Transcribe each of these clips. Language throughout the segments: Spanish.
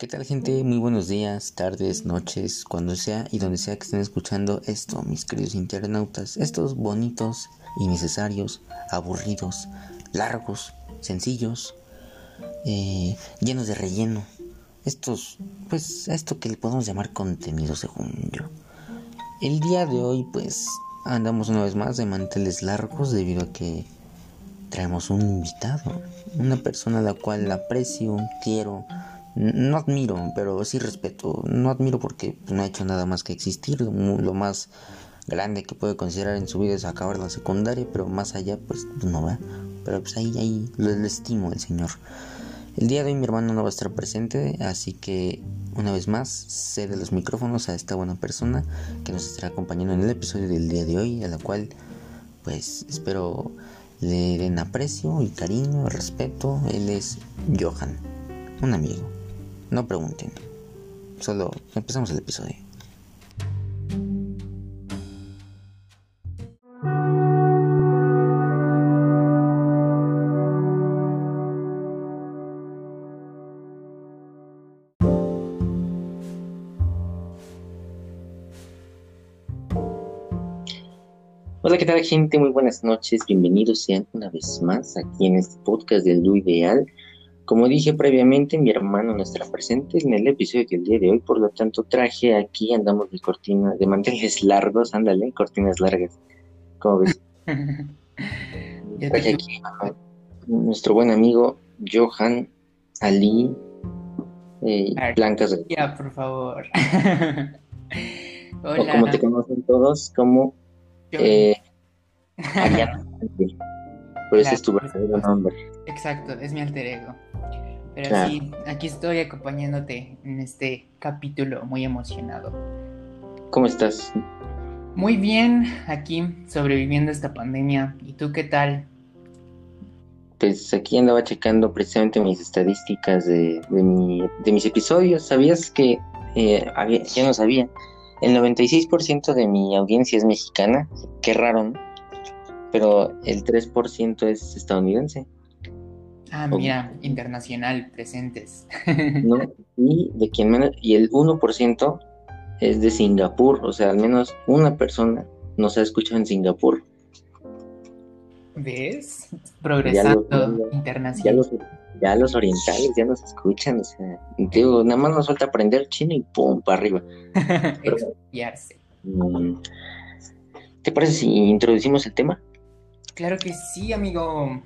¿Qué tal gente? Muy buenos días, tardes, noches, cuando sea y donde sea que estén escuchando esto, mis queridos internautas. Estos bonitos, innecesarios, aburridos, largos, sencillos, eh, llenos de relleno. Estos, pues, esto que le podemos llamar contenido según yo. El día de hoy, pues, andamos una vez más de manteles largos debido a que traemos un invitado, una persona a la cual aprecio, quiero, no admiro, pero sí respeto. No admiro porque no ha hecho nada más que existir. Lo, más grande que puede considerar en su vida es acabar la secundaria, pero más allá, pues no va. Pero pues ahí, ahí lo, estimo el señor. El día de hoy mi hermano no va a estar presente, así que una vez más cede los micrófonos a esta buena persona que nos estará acompañando en el episodio del día de hoy, a la cual pues espero le den aprecio y cariño, respeto. Él es Johan, un amigo. No pregunten. Solo empezamos el episodio. Hola, ¿qué tal gente? Muy buenas noches. Bienvenidos sean una vez más aquí en este podcast del Lu Ideal. Como dije previamente, mi hermano no estará presente en el episodio del día de hoy, por lo tanto traje aquí, andamos de cortina, de manteles largos, ándale, cortinas largas. ¿Cómo ves? traje aquí a nuestro buen amigo Johan Ali eh, Blancas. Ya, por favor. Hola. O como te conocen todos, como eh, Por eso es tu verdadero nombre. Exacto, es mi alter ego. Pero sí, aquí estoy acompañándote en este capítulo muy emocionado. ¿Cómo estás? Muy bien, aquí sobreviviendo a esta pandemia. ¿Y tú qué tal? Pues aquí andaba checando precisamente mis estadísticas de, de, mis episodios. ¿Sabías que eh, había, ya no sabía? El 96% de mi audiencia es mexicana. Qué raro, ¿no? Pero el 3% es estadounidense. Ah, mira, internacional presentes. ¿No? Y de quien menos, y el 1% es de Singapur, o sea, al menos una persona nos ha escuchado en Singapur. ¿Ves? Progresando internacional. Ya los, orientales ya nos escuchan, o sea, digo, nada más nos falta aprender chino y pum, para arriba. Mm, ¿Te parece si introducimos el tema? Claro que sí, amigo.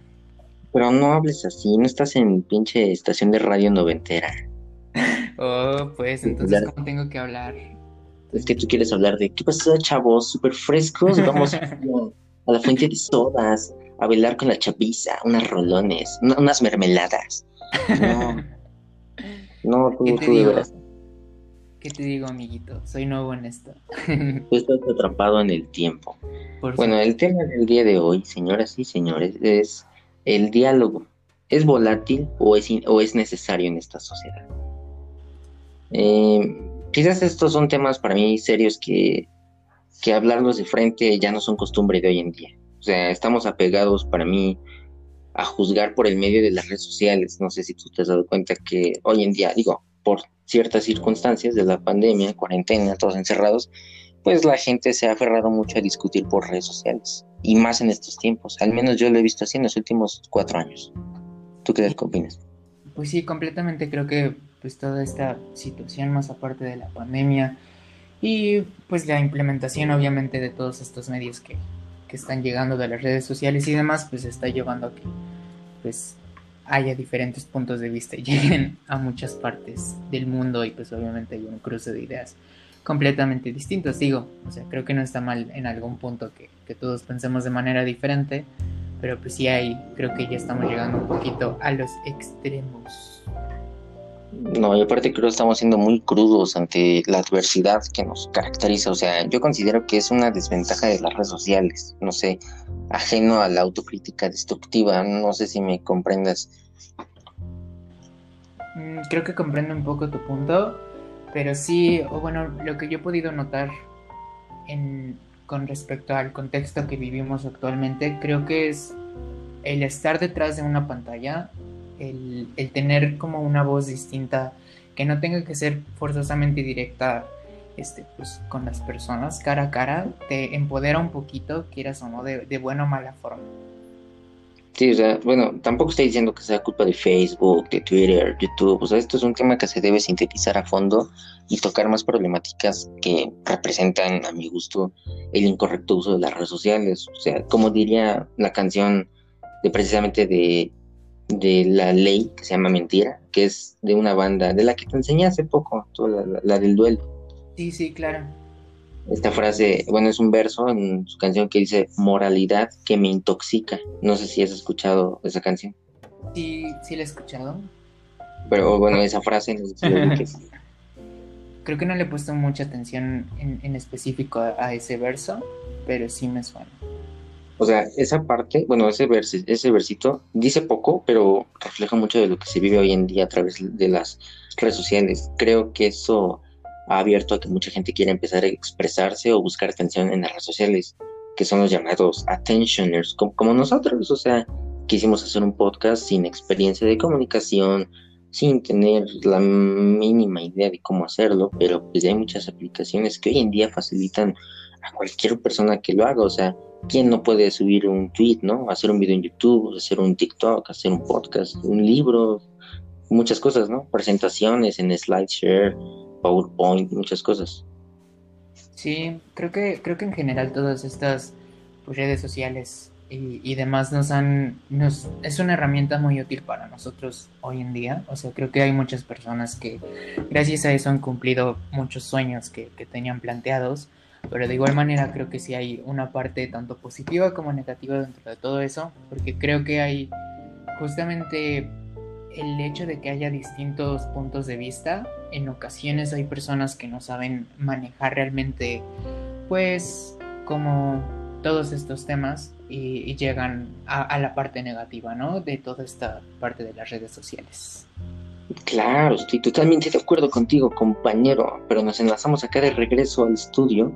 Pero no hables así, no estás en pinche estación de radio noventera. Oh, pues entonces, ¿cómo tengo que hablar? Es que tú quieres hablar de qué pasa, chavos, súper frescos. Vamos a la fuente de sodas, a bailar con la chapiza, unas rolones, unas mermeladas. No, no tú, ¿Qué te digo? ¿Qué te digo, amiguito? Soy nuevo en esto. tú estás atrapado en el tiempo. bueno, el tema del día de hoy, señoras y señores, es el diálogo es volátil o es, o es necesario en esta sociedad. Eh, quizás estos son temas para mí serios que, que hablarlos de frente ya no son costumbre de hoy en día. O sea, estamos apegados para mí a juzgar por el medio de las redes sociales. No sé si tú te has dado cuenta que hoy en día, digo, por ciertas circunstancias de la pandemia, cuarentena, todos encerrados, pues la gente se ha aferrado mucho a discutir por redes sociales y más en estos tiempos. Al menos yo lo he visto así en los últimos cuatro años. ¿Tú qué opinas? Pues sí, completamente creo que pues toda esta situación más aparte de la pandemia y pues la implementación obviamente de todos estos medios que, que están llegando de las redes sociales y demás pues está llevando a que pues haya diferentes puntos de vista y lleguen a muchas partes del mundo y pues obviamente hay un cruce de ideas completamente distintos. Digo, o sea, creo que no está mal en algún punto que, todos pensemos de manera diferente, pero pues sí hay, creo que ya estamos llegando un poquito a los extremos. No, y aparte creo que estamos siendo muy crudos ante la adversidad que nos caracteriza. O sea, yo considero que es una desventaja de las redes sociales. No sé, ajeno a la autocrítica destructiva. No sé si me comprendas. Mm, creo que comprendo un poco tu punto. Pero sí, o bueno, lo que yo he podido notar en, con respecto al contexto que vivimos actualmente, creo que es el estar detrás de una pantalla, el, tener como una voz distinta que no tenga que ser forzosamente directa este, pues, con las personas cara a cara, te empodera un poquito, quieras o no, de, de buena o mala forma. Sí, o sea, bueno, tampoco estoy diciendo que sea culpa de Facebook, de Twitter, YouTube, o sea, esto es un tema que se debe sintetizar a fondo y tocar más problemáticas que representan, a mi gusto, el incorrecto uso de las redes sociales. O sea, como diría la canción de precisamente de, de la ley que se llama Mentira, que es de una banda de la que te enseñé hace poco, la, la del duelo. Sí, sí, claro esta frase, bueno, es un verso en su canción que dice moralidad que me intoxica. No sé si has escuchado esa canción. Sí, sí la he escuchado. Pero bueno, esa frase Creo que no le he puesto mucha atención en, específico a, ese verso, pero sí me suena. O sea, esa parte, bueno, ese, ese versito dice poco, pero refleja mucho de lo que se vive hoy en día a través de las redes sociales. Creo que eso ha abierto a que mucha gente quiera empezar a expresarse o buscar atención en las redes sociales, que son los llamados attentioners, como, nosotros, o sea, quisimos hacer un podcast sin experiencia de comunicación, sin tener la mínima idea de cómo hacerlo, pero pues hay muchas aplicaciones que hoy en día facilitan a cualquier persona que lo haga, o sea, ¿quién no puede subir un tweet, no? Hacer un video en YouTube, hacer un TikTok, hacer un podcast, un libro, muchas cosas, ¿no? Presentaciones en SlideShare, PowerPoint, muchas cosas. Sí, creo que, creo que en general todas estas pues, redes sociales y, demás nos han, nos, es una herramienta muy útil para nosotros hoy en día. O sea, creo que hay muchas personas que gracias a eso han cumplido muchos sueños que, que tenían planteados. Pero de igual manera creo que sí hay una parte tanto positiva como negativa dentro de todo eso, porque creo que hay justamente el hecho de que haya distintos puntos de vista, en ocasiones hay personas que no saben manejar realmente, pues, como todos estos temas y, llegan a, la parte negativa, ¿no? De toda esta parte de las redes sociales. Claro, estoy totalmente de acuerdo contigo, compañero, pero nos enlazamos acá de regreso al estudio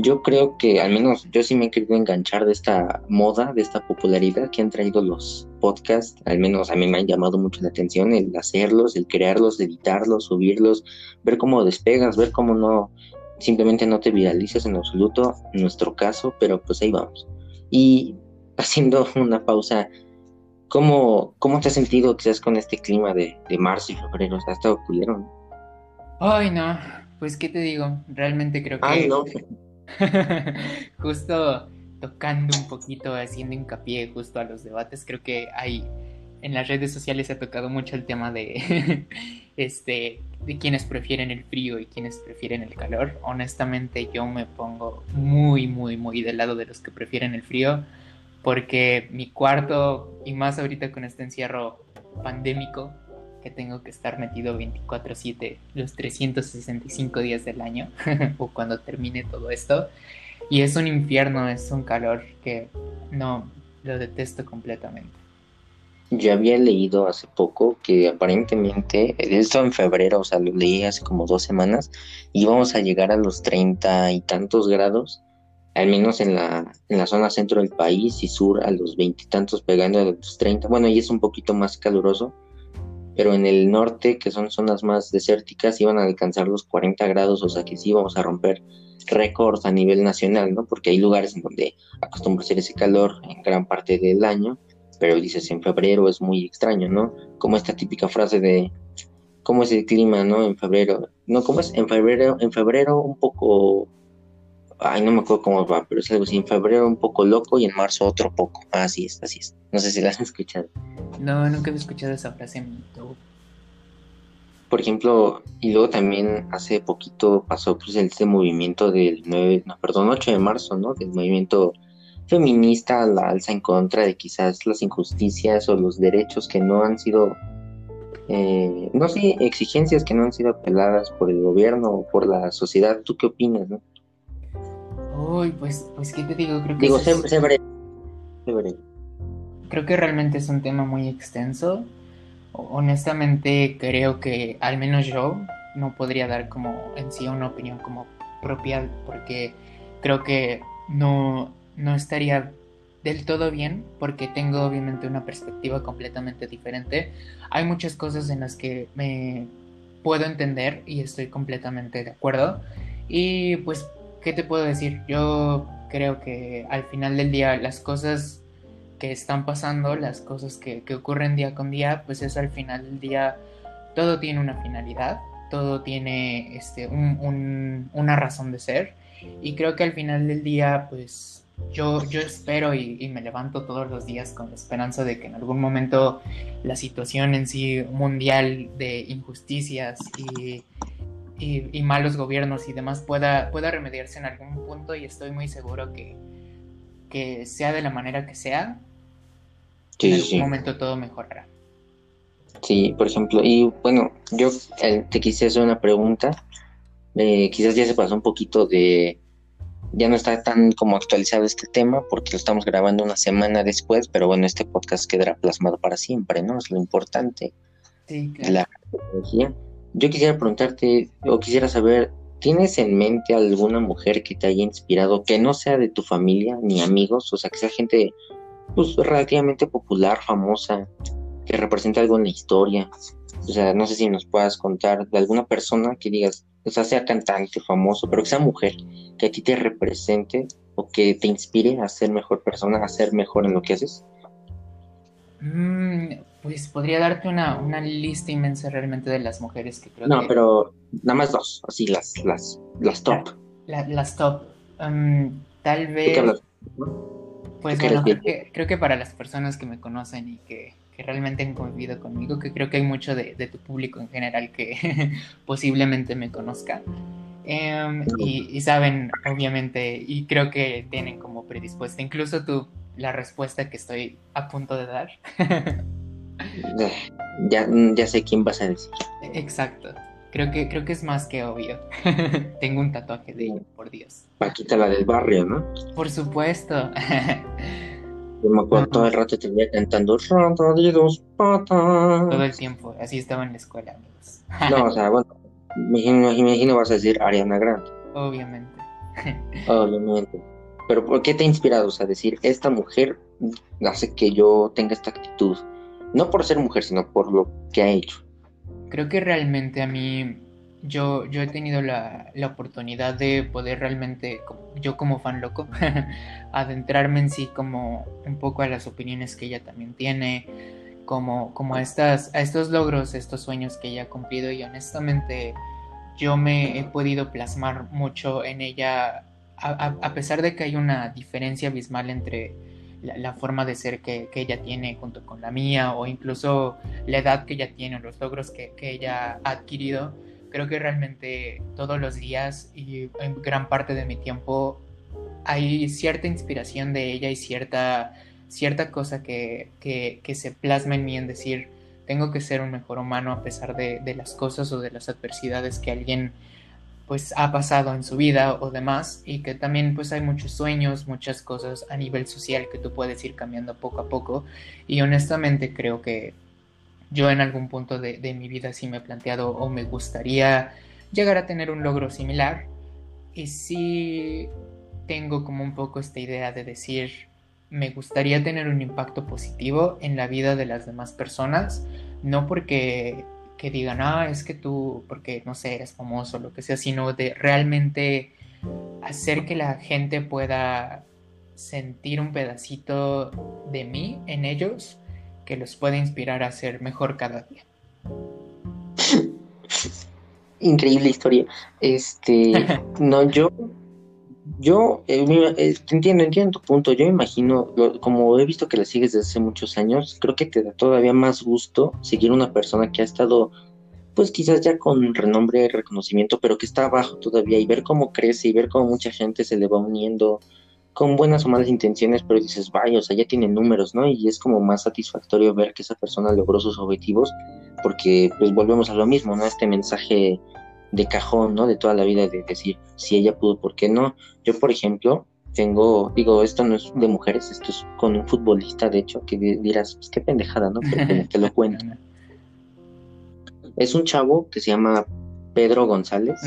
yo creo que al menos yo sí me he querido enganchar de esta moda, de esta popularidad que han traído los podcasts. Al menos a mí me han llamado mucho la atención el hacerlos, el crearlos, editarlos, subirlos, ver cómo despegas, ver cómo no, simplemente no te viralizas en absoluto, en nuestro caso, pero pues ahí vamos. Y haciendo una pausa, ¿cómo, cómo te has sentido quizás con este clima de, de marzo y febrero? ¿Has estado culero? Ay, no, pues qué te digo, realmente creo que... Ay, no. justo tocando un poquito, haciendo hincapié justo a los debates, creo que hay en las redes sociales se ha tocado mucho el tema de este de quienes prefieren el frío y quienes prefieren el calor. Honestamente, yo me pongo muy muy muy del lado de los que prefieren el frío porque mi cuarto y más ahorita con este encierro pandémico que tengo que estar metido 24/7 los 365 días del año o cuando termine todo esto. Y es un infierno, es un calor que no lo detesto completamente. Yo había leído hace poco que aparentemente, esto en febrero, o sea, lo leí hace como dos semanas, íbamos a llegar a los treinta y tantos grados, al menos en la, en la zona centro del país y sur a los veintitantos pegando a los treinta. Bueno, ahí es un poquito más caluroso, pero en el norte, que son zonas más desérticas, iban a alcanzar los 40 grados, o sea que sí íbamos a romper récords a nivel nacional, ¿no? Porque hay lugares en donde acostumbra ser ese calor en gran parte del año, pero dices en febrero es muy extraño, ¿no? Como esta típica frase de cómo es el clima, ¿no? En febrero, no, ¿cómo es? En febrero, en febrero un poco ay, no me acuerdo cómo va, pero es algo así, en febrero un poco loco y en marzo otro poco. Así es, así es. No sé si la has escuchado. No, nunca he escuchado esa frase en Por ejemplo, y luego también hace poquito pasó pues este movimiento del 9, no, perdón, 8 de marzo, ¿no? Del movimiento feminista, la alza en contra de quizás las injusticias o los derechos que no han sido, eh, no sé, exigencias que no han sido apeladas por el gobierno o por la sociedad. ¿Tú qué opinas, no? Uy, pues, pues, ¿qué te digo? Creo que digo, siempre, Creo que realmente es un tema muy extenso. Honestamente, creo que al menos yo no podría dar como en sí una opinión como propia, porque creo que no, no estaría del todo bien, porque tengo obviamente una perspectiva completamente diferente. Hay muchas cosas en las que me puedo entender y estoy completamente de acuerdo. Y pues, ¿qué te puedo decir? Yo creo que al final del día las cosas que están pasando, las cosas que, ocurren día con día, pues eso al final del día todo tiene una finalidad, todo tiene este, una razón de ser. Y creo que al final del día, pues yo, yo espero y, me levanto todos los días con la esperanza de que en algún momento la situación en sí mundial de injusticias y, y, malos gobiernos y demás pueda, pueda remediarse en algún punto y estoy muy seguro que, que sea de la manera que sea, en algún momento todo mejorará. Sí, por ejemplo, y bueno, yo eh, te quise hacer una pregunta, eh, quizás ya se pasó un poquito de, ya no está tan como actualizado este tema porque lo estamos grabando una semana después, pero bueno, este podcast quedará plasmado para siempre, ¿no? Es lo importante. Sí, claro. La tecnología. Yo quisiera preguntarte, o quisiera saber, ¿tienes en mente alguna mujer que te haya inspirado, que no sea de tu familia ni amigos, o sea, que sea gente pues relativamente popular, famosa, que represente algo en la historia? O sea, no sé si nos puedas contar de alguna persona que digas, o sea, sea cantante, famoso, pero que sea mujer, que a ti te represente o que te inspire a ser mejor persona, a ser mejor en lo que haces? Mm, pues podría darte una, una, lista inmensa realmente de las mujeres que creo no, pero nada más dos, así las, las, las top. las top. Mm, tal vez... Pues bueno, creo que para las personas que me conocen y que que realmente han convivido conmigo, que creo que hay mucho de, tu público en general que posiblemente me conozca. Em, y, saben, obviamente, y creo que tienen como predispuesta, incluso tú, la respuesta que estoy a punto de dar. ya, ya sé quién vas a decir. Exacto. Creo que, creo que es más que obvio. Tengo un tatuaje de ella, por Dios. Paquita, la del barrio, ¿no? Por supuesto. Yo me acuerdo todo el rato te veía cantando rata de dos patas. Todo el tiempo, así estaba en la escuela, amigos. no, o sea, bueno, me imagino, vas a decir Ariana Grande. Obviamente. Obviamente. Pero ¿por qué te ha inspirado? O sea, decir, esta mujer hace que yo tenga esta actitud. No por ser mujer, sino por lo que ha hecho. Creo que realmente a mí yo, yo he tenido la, oportunidad de poder realmente, yo como fan loco, adentrarme en sí como un poco a las opiniones que ella también tiene, como, como a, estas, a estos logros, estos sueños que ella ha cumplido y honestamente yo me he podido plasmar mucho en ella, a pesar de que hay una diferencia abismal entre la, forma de ser que, que, ella tiene junto con la mía o incluso la edad que ella tiene o los logros que, que ella ha adquirido creo que realmente todos los días y en gran parte de mi tiempo hay cierta inspiración de ella y cierta, cierta cosa que, que, se plasma en mí en decir, tengo que ser un mejor humano a pesar de, de, las cosas o de las adversidades que alguien pues ha pasado en su vida o demás y que también pues hay muchos sueños, muchas cosas a nivel social que tú puedes ir cambiando poco a poco y honestamente creo que yo en algún punto de, mi vida sí me he planteado o me gustaría llegar a tener un logro similar. Y sí tengo como un poco esta idea de decir, me gustaría tener un impacto positivo en la vida de las demás personas, no porque que digan, ah, es que tú, porque no sé, eres famoso, lo que sea, sino de realmente hacer que la gente pueda sentir un pedacito de mí en ellos que los puede inspirar a ser mejor cada día. Increíble historia. Este, no, yo, yo eh, eh, entiendo, entiendo tu punto. Yo imagino, como he visto que la sigues desde hace muchos años, creo que te da todavía más gusto seguir una persona que ha estado, pues quizás ya con renombre y reconocimiento, pero que está abajo todavía y ver cómo crece y ver cómo mucha gente se le va uniendo con buenas o malas intenciones, pero dices, vaya, o sea, ya tiene números, ¿no? Y es como más satisfactorio ver que esa persona logró sus objetivos, porque pues volvemos a lo mismo, ¿no? Este mensaje de cajón, ¿no? De toda la vida de decir, si ella pudo, ¿por qué no? Yo, por ejemplo, tengo, digo, esto no es de mujeres, esto es con un futbolista, de hecho, que dirás, pues qué pendejada, ¿no? Pero te lo cuento. Es un chavo que se llama Pedro González,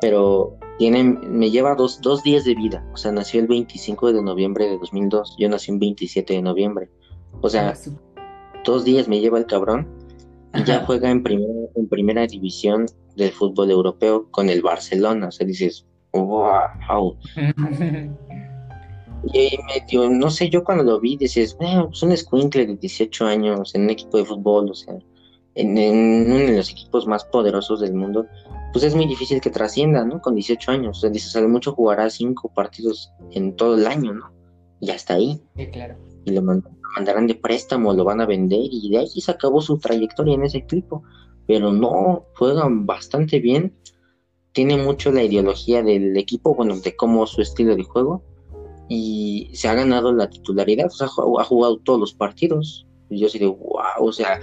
pero tiene, me lleva dos, dos días de vida. O sea, nació el 25 de noviembre de 2002. Yo nací el 27 de noviembre. O sea, ah, dos días me lleva el cabrón. y ya juega en primera, en primera división del fútbol europeo con el Barcelona. O sea, dices, wow. y medio, no sé, yo cuando lo vi, dices, bueno, es un escuincle de 18 años en un equipo de fútbol, o sea, en, en, uno de los equipos más poderosos del mundo, pues es muy difícil que trascienda, ¿no? Con 18 años. O sea, dices, a mucho jugará cinco partidos en todo el año, ¿no? Y hasta ahí. Sí, claro. Y lo mandarán de préstamo, lo van a vender y de ahí se acabó su trayectoria en ese equipo. Pero no, juegan bastante bien. Tiene mucho la ideología del equipo, bueno, de cómo su estilo de juego. Y se ha ganado la titularidad, o sea, ha jugado todos los partidos. Y yo sí digo, wow, o sea,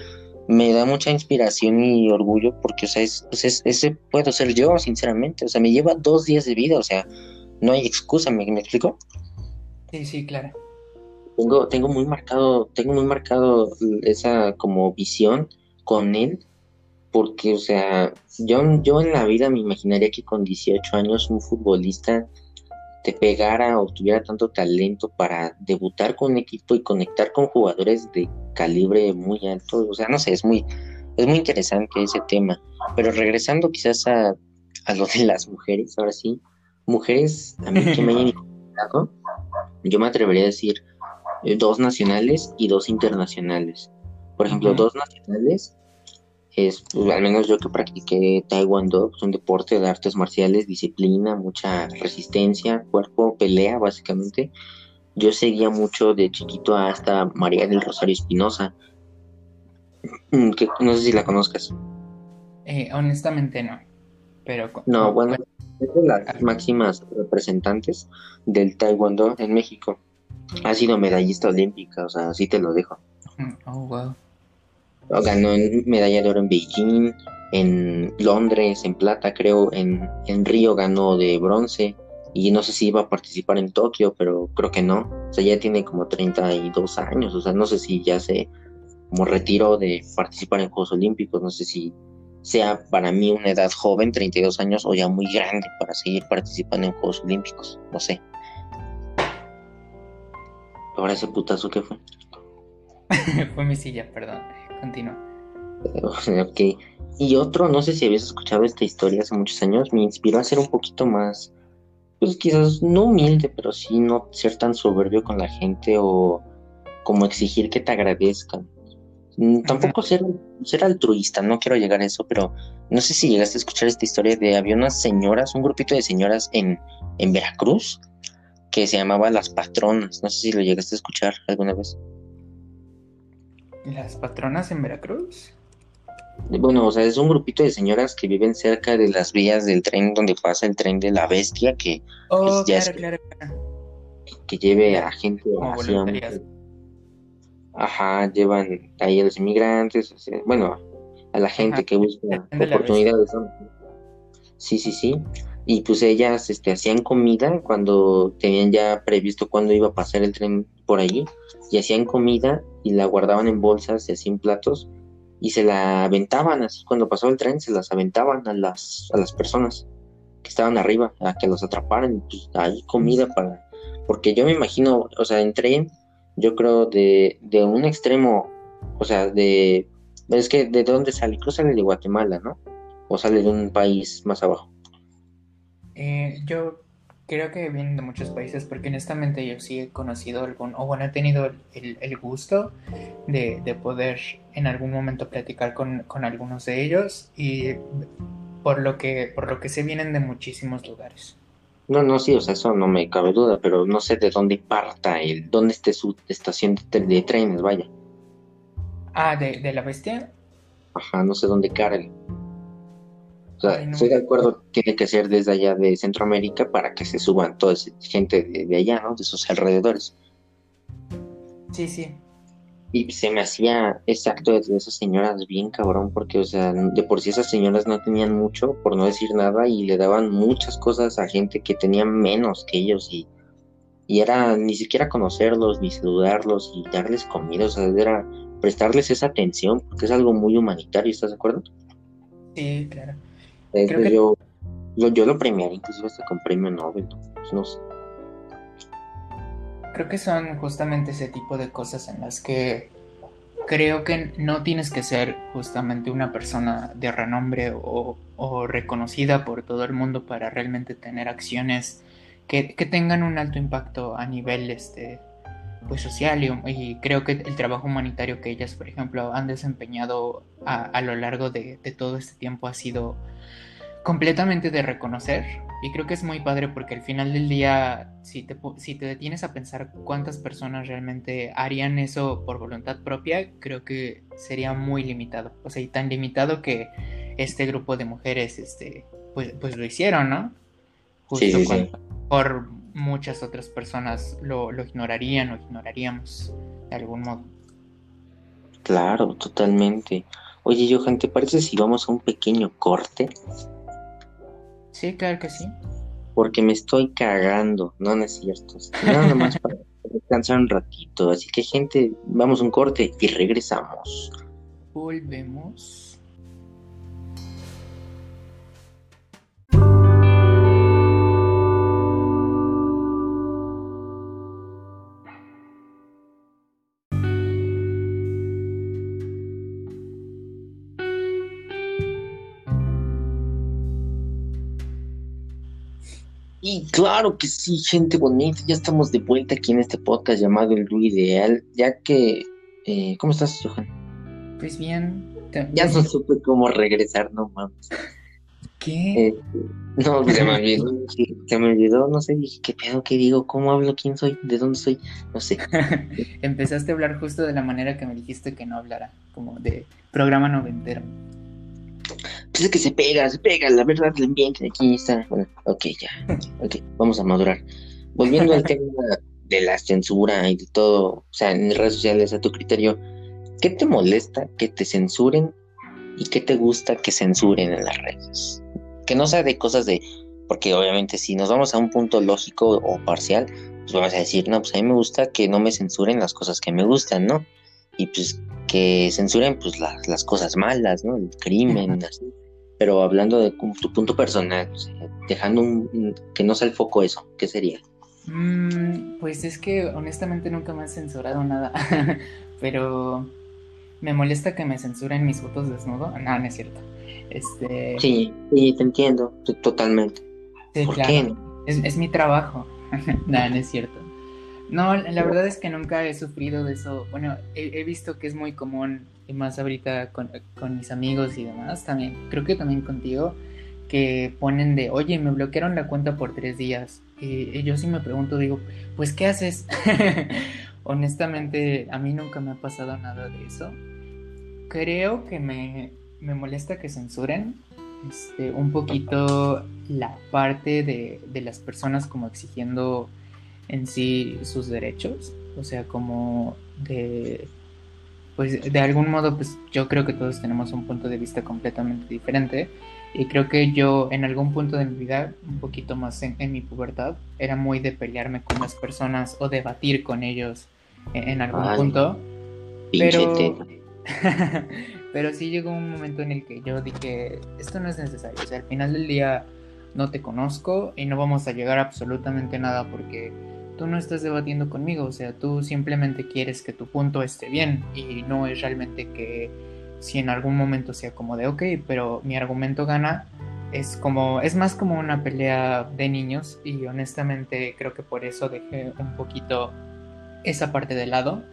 me da mucha inspiración y orgullo porque, o sea, es, pues es, ese puedo ser yo, sinceramente. O sea, me lleva dos días de vida, o sea, no hay excusa, ¿me, me explico? Sí, sí, claro. Tengo, tengo muy marcado, tengo muy marcado esa como visión con él, porque, o sea, yo, yo en la vida me imaginaría que con 18 años un futbolista te pegara o tuviera tanto talento para debutar con un equipo y conectar con jugadores de calibre muy alto. O sea, no sé, es muy, es muy interesante ese tema. Pero regresando quizás a, a lo de las mujeres, ahora sí, mujeres a mí que me hayan interesado, yo me atrevería a decir eh, dos nacionales y dos internacionales. Por ejemplo, dos nacionales es, pues, al menos yo que practiqué Taekwondo, es un deporte de artes marciales, disciplina, mucha resistencia, cuerpo, pelea, básicamente. Yo seguía mucho de chiquito hasta María del Rosario Espinosa, mm, que no sé si la conozcas. Eh, honestamente no, pero... No, bueno, es de las máximas representantes del Taekwondo en México. Ha sido medallista olímpica, o sea, así te lo dejo. Mm, oh, wow. Ganó medalla de oro en Beijing, en Londres, en plata, creo, en, en Río ganó de bronce. Y no sé si iba a participar en Tokio, pero creo que no. O sea, ya tiene como 32 años. O sea, no sé si ya se como retiró de participar en Juegos Olímpicos. No sé si sea para mí una edad joven, 32 años, o ya muy grande para seguir participando en Juegos Olímpicos. No sé. Ahora ese putazo que fue. fue mi silla, perdón. Continúa. Ok. Y otro, no sé si habías escuchado esta historia hace muchos años, me inspiró a ser un poquito más, pues quizás no humilde, pero sí no ser tan soberbio con la gente o como exigir que te agradezcan. Mm, tampoco ser, ser altruista, no quiero llegar a eso, pero no sé si llegaste a escuchar esta historia de había unas señoras, un grupito de señoras en, en Veracruz que se llamaba Las Patronas. No sé si lo llegaste a escuchar alguna vez. ¿Las patronas en Veracruz? Bueno, o sea, es un grupito de señoras que viven cerca de las vías del tren donde pasa el tren de la bestia, que oh, ya claro, que lleve a gente hacia Ajá, llevan ahí a los inmigrantes, bueno, a la gente que busca oportunidades. Sí, sí, sí. Y pues ellas este, hacían comida cuando tenían ya previsto cuándo iba a pasar el tren por allí, y hacían comida y la guardaban en bolsas y así en platos, y se la aventaban así cuando pasó el tren, se las aventaban a las, a las personas que estaban arriba, a que los atraparan, pues hay comida para... Porque yo me imagino, o sea, en tren yo creo, de, de un extremo, o sea, de... Es que, ¿de dónde sale? Creo sale de Guatemala, ¿no? ¿O sale de un país más abajo? Eh, yo creo que vienen de muchos países porque honestamente yo sí he conocido algún, o bueno, he tenido el, el gusto de, de, poder en algún momento platicar con, con, algunos de ellos y por lo que, por lo que sé vienen de muchísimos lugares. No, no, sí, o sea, eso no me cabe duda, pero no sé de dónde parta el, dónde esté su estación de, trenes, vaya. Ah, ¿de, de la bestia? Ajá, no sé dónde cargue. Sea, estoy de acuerdo, tiene que ser desde allá de Centroamérica para que se suban toda esa gente de, de allá, ¿no? De sus alrededores. Sí, sí. Y se me hacía exacto de esas señoras bien cabrón, porque, o sea, de por sí esas señoras no tenían mucho, por no decir nada, y le daban muchas cosas a gente que tenía menos que ellos, y, y era ni siquiera conocerlos, ni saludarlos, y darles comida, o sea, era prestarles esa atención, porque es algo muy humanitario, ¿estás de acuerdo? Sí, claro. Creo que... yo, yo, yo, lo premié, inclusive hasta con premio Nobel, pues no sé. Creo que son justamente ese tipo de cosas en las que creo que no tienes que ser justamente una persona de renombre o, reconocida por todo el mundo para realmente tener acciones que, tengan un alto impacto a nivel este, pues, social. Y, creo que el trabajo humanitario que ellas, por ejemplo, han desempeñado a, lo largo de, de, todo este tiempo ha sido completamente de reconocer y creo que es muy padre porque al final del día, si te, si te detienes a pensar cuántas personas realmente harían eso por voluntad propia, creo que sería muy limitado. O sea, y tan limitado que este grupo de mujeres, este, pues, pues lo hicieron, ¿no? Justo por muchas otras personas lo, lo ignorarían o ignoraríamos de algún modo. Claro, totalmente. Oye, Johan, ¿te parece si vamos a un pequeño corte? Sí, claro que sí. Porque me estoy cagando, no, no es cierto. Nada más para descansar un ratito. Así que, gente, vamos a un corte y regresamos. Volvemos. Claro que sí, gente bonita, ya estamos de vuelta aquí en este podcast llamado El Lu Ideal, ya que... Eh, ¿Cómo estás, Johan? Pues bien. Ya no supe cómo regresar, no mames. ¿Qué? Eh, no, se me olvidó, se me olvidó, no sé, dije, ¿qué pedo? ¿Qué digo? ¿Cómo hablo? ¿Quién soy? ¿De dónde soy? No sé. Empezaste a hablar justo de la manera que me dijiste que no hablara, como de programa noventero. Pues es que se pega, se pega, la verdad, el ambiente aquí está. Bueno, ok, ya. Ok, vamos a madurar. Volviendo al tema de la censura y de todo, o sea, en redes sociales, a tu criterio, ¿qué te molesta que te censuren y qué te gusta que censuren en las redes? Que no sea de cosas de. Porque obviamente, si nos vamos a un punto lógico o parcial, pues vamos a decir, no, pues a mí me gusta que no me censuren las cosas que me gustan, ¿no? Y pues que censuren pues las cosas malas, ¿no? El crimen, así. Pero hablando de tu punto personal, dejando un, que no sea el foco eso, ¿qué sería? Mm, pues es que honestamente nunca me han censurado nada, pero me molesta que me censuren mis fotos desnudo. No, no es cierto. Este... Sí, sí, te entiendo, totalmente. ¿Por qué? Es, es mi trabajo. no, no es cierto. No, la verdad es que nunca he sufrido de eso. Bueno, he, visto que es muy común, y más ahorita con, mis amigos y demás, también, creo que también contigo, que ponen de, oye, me bloquearon la cuenta por tres días. Y, yo sí me pregunto, digo, pues, ¿qué haces? Honestamente, a mí nunca me ha pasado nada de eso. Creo que me, me molesta que censuren este, un poquito la parte de, de las personas como exigiendo en sí sus derechos, o sea, como de, pues de algún modo, pues yo creo que todos tenemos un punto de vista completamente diferente. Y creo que yo en algún punto de mi vida, un poquito más en, mi pubertad, era muy de pelearme con las personas o debatir con ellos en, algún punto, pero... pero sí llegó un momento en el que yo dije, esto no es necesario, o sea, al final del día no te conozco y no vamos a llegar a absolutamente nada porque tú no estás debatiendo conmigo, o sea, tú simplemente quieres que tu punto esté bien y no es realmente que si en algún momento sea como de, ok, pero mi argumento gana, es como, es más como una pelea de niños y honestamente creo que por eso dejé un poquito esa parte de lado.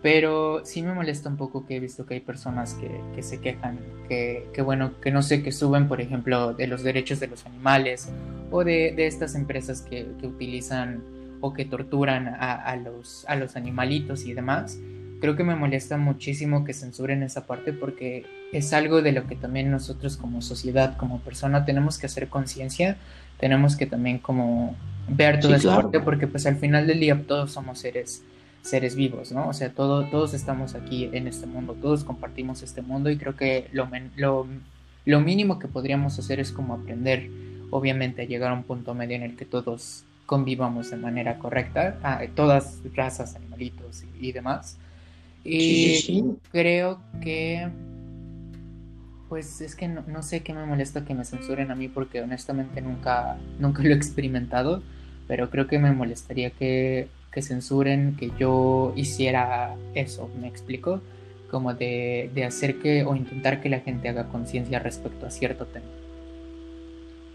Pero sí me molesta un poco que he visto que hay personas que, se quejan, que, bueno, que no sé, que suben, por ejemplo, de los derechos de los animales o de, estas empresas que, que utilizan o que torturan a, los, a los animalitos y demás. Creo que me molesta muchísimo que censuren esa parte porque es algo de lo que también nosotros como sociedad, como persona, tenemos que hacer conciencia, tenemos que también como ver toda esa parte porque pues al final del día todos somos seres seres vivos, ¿no? O sea, todo, todos estamos aquí en este mundo, todos compartimos este mundo y creo que lo, lo, lo mínimo que podríamos hacer es como aprender, obviamente, a llegar a un punto medio en el que todos convivamos de manera correcta, todas razas, animalitos y, demás. Y creo que, pues es que no, sé qué me molesta que me censuren a mí porque honestamente nunca, nunca lo he experimentado, pero creo que me molestaría que, que censuren que yo hiciera eso, ¿me explico? como de, de hacer que o intentar que la gente haga conciencia respecto a cierto tema.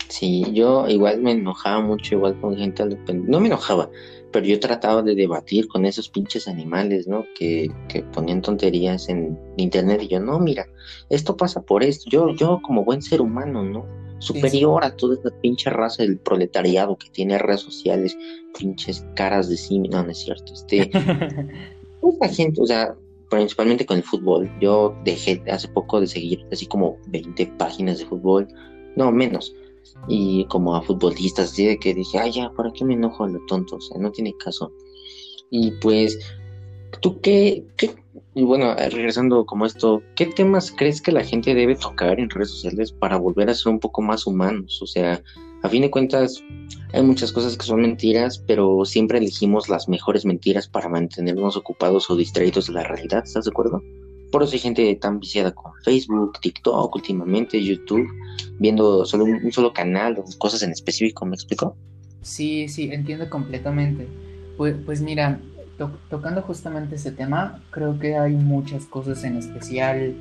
Sí, yo igual me enojaba mucho, igual con gente, no me enojaba, pero yo trataba de debatir con esos pinches animales, ¿no? Que, que ponían tonterías en internet y yo, no, mira, esto pasa por esto, yo, yo como buen ser humano, ¿no? Superior a toda esta pinche raza del proletariado que tiene redes sociales, pinches caras de sí, no, no es cierto, este, esta gente, o sea, principalmente con el fútbol, yo dejé hace poco de seguir así como 20 páginas de fútbol, no, menos, y como a futbolistas, así de que dije, ay, ya, ¿para qué me enojo a lo tonto? O sea, no tiene caso. Y pues, ¿tú qué, qué, y bueno, regresando como esto, ¿qué temas crees que la gente debe tocar en redes sociales para volver a ser un poco más humanos? O sea, a fin de cuentas, hay muchas cosas que son mentiras, pero siempre elegimos las mejores mentiras para mantenernos ocupados o distraídos de la realidad, ¿estás de acuerdo? Por eso hay gente tan viciada con Facebook, TikTok, últimamente YouTube, viendo solo un, solo canal o cosas en específico, ¿me explico? Sí, sí, entiendo completamente. Pues, mira, tocando justamente ese tema, creo que hay muchas cosas en especial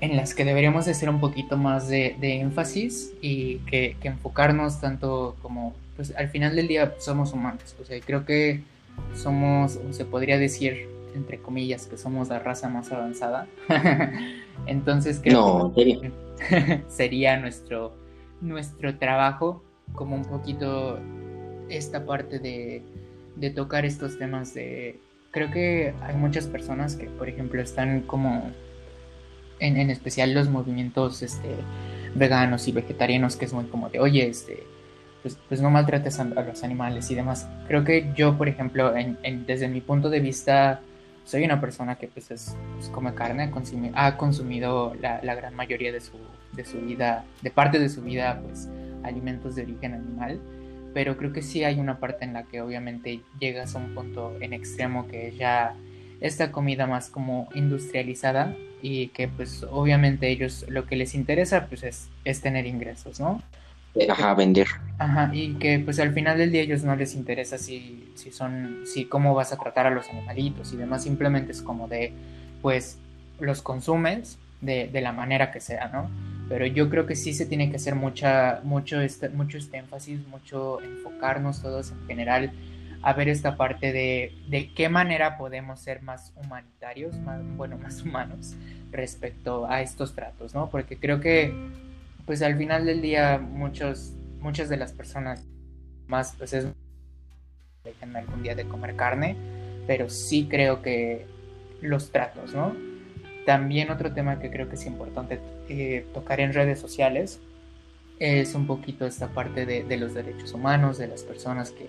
en las que deberíamos de hacer un poquito más de, énfasis y que, que, enfocarnos tanto como, pues al final del día somos humanos, o sea, creo que somos, se podría decir, entre comillas, que somos la raza más avanzada. Entonces creo que sería nuestro, nuestro trabajo como un poquito esta parte de, de tocar estos temas de... Creo que hay muchas personas que, por ejemplo, están como en, en, especial los movimientos este, veganos y vegetarianos, que es muy como de, oye, este, pues, pues no maltrates a, los animales y demás. Creo que yo, por ejemplo, desde mi punto de vista soy una persona que pues, es, pues, come carne, ha consumido la, la, gran mayoría de su, de su vida, de parte de su vida, pues alimentos de origen animal, pero creo que sí hay una parte en la que obviamente llegas a un punto en extremo que ya esta comida más como industrializada y que pues obviamente ellos lo que les interesa pues es, es tener ingresos, ¿no? Ajá, vender. Ajá, y que pues al final del día a ellos no les interesa si, si son, si cómo vas a tratar a los animalitos y demás, simplemente es como de, pues, los consumes de, de la manera que sea, ¿no? Pero yo creo que sí se tiene que hacer mucha, mucho, este, mucho este énfasis, mucho enfocarnos todos en general a ver esta parte de, de qué manera podemos ser más humanitarios, más, bueno, más humanos respecto a estos tratos, ¿no? Porque creo que pues al final del día muchos, muchas de las personas más pues es dejen algún día de comer carne, pero sí creo que los tratos, ¿no? También otro tema que creo que es importante eh, tocar en redes sociales es un poquito esta parte de, de los derechos humanos, de las personas que,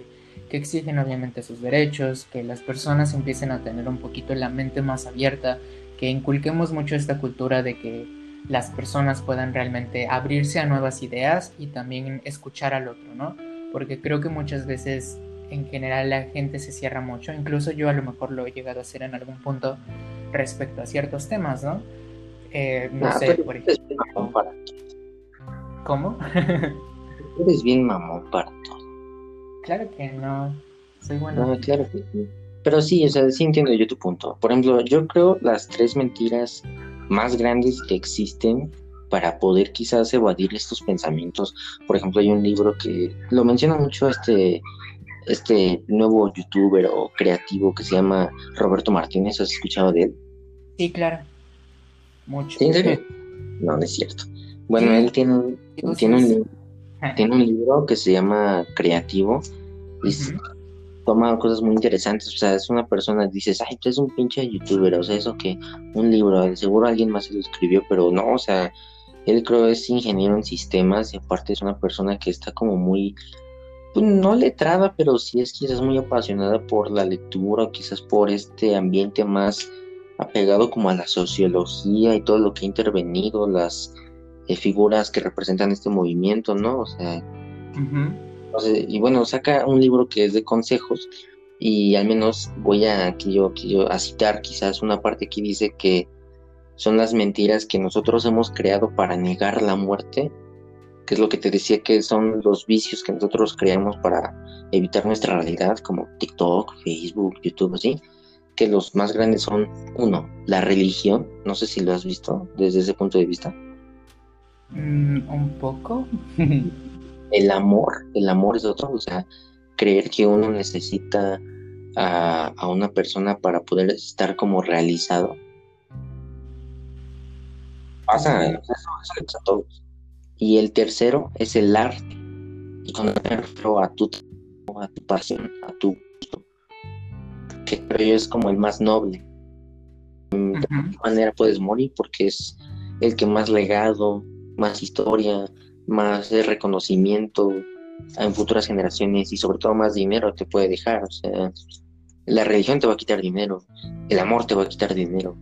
que, exigen obviamente sus derechos, que las personas empiecen a tener un poquito la mente más abierta, que inculquemos mucho esta cultura de que las personas puedan realmente abrirse a nuevas ideas y también escuchar al otro, ¿no? Porque creo que muchas veces en general la gente se cierra mucho, incluso yo a lo mejor lo he llegado a hacer en algún punto respecto a ciertos temas, ¿no? Eh, no ah, sé, por ejemplo. ¿Cómo? eres bien mamón para todo. Claro que no, soy bueno. No, claro que sí. Pero sí, o sea, sí entiendo yo tu punto. Por ejemplo, yo creo las tres mentiras más grandes que existen para poder quizás evadir estos pensamientos. Por ejemplo, hay un libro que lo menciona mucho este, este nuevo youtuber o creativo que se llama Roberto Martínez. ¿Has escuchado de él? Sí, claro. Mucho. ¿En serio? No, no es cierto. Bueno, él tiene, tiene, un, tiene un libro que se llama Creativo. Y toma cosas muy interesantes. O sea, es una persona, dices, ay, tú es un pinche youtuber, o sea, eso que un libro, seguro alguien más se lo escribió, pero no, o sea, él creo es ingeniero en sistemas y aparte es una persona que está como muy, pues, no letrada, pero sí es quizás muy apasionada por la lectura, quizás por este ambiente más apegado como a la sociología y todo lo que ha intervenido, las eh, figuras que representan este movimiento, ¿no? O sea, y bueno, saca un libro que es de consejos y al menos voy a, aquí yo, a citar quizás una parte que dice que son las mentiras que nosotros hemos creado para negar la muerte, que es lo que te decía que son los vicios que nosotros creamos para evitar nuestra realidad, como TikTok, Facebook, YouTube, así. que los más grandes son, uno, la religión, no sé si lo has visto desde ese punto de vista. Mm, un poco. el amor, el amor es otro, o sea, creer que uno necesita a, a una persona para poder estar como realizado. Pasa, eso, eso a todos. Y el tercero es el arte. Y cuando me refiero a tu, a tu pasión, a tu gusto, que creo yo es como el más noble. De qué manera puedes morir porque es el que más legado, más historia, más reconocimiento en futuras generaciones y sobre todo más dinero te puede dejar. O sea, la religión te va a quitar dinero, el amor te va a quitar dinero,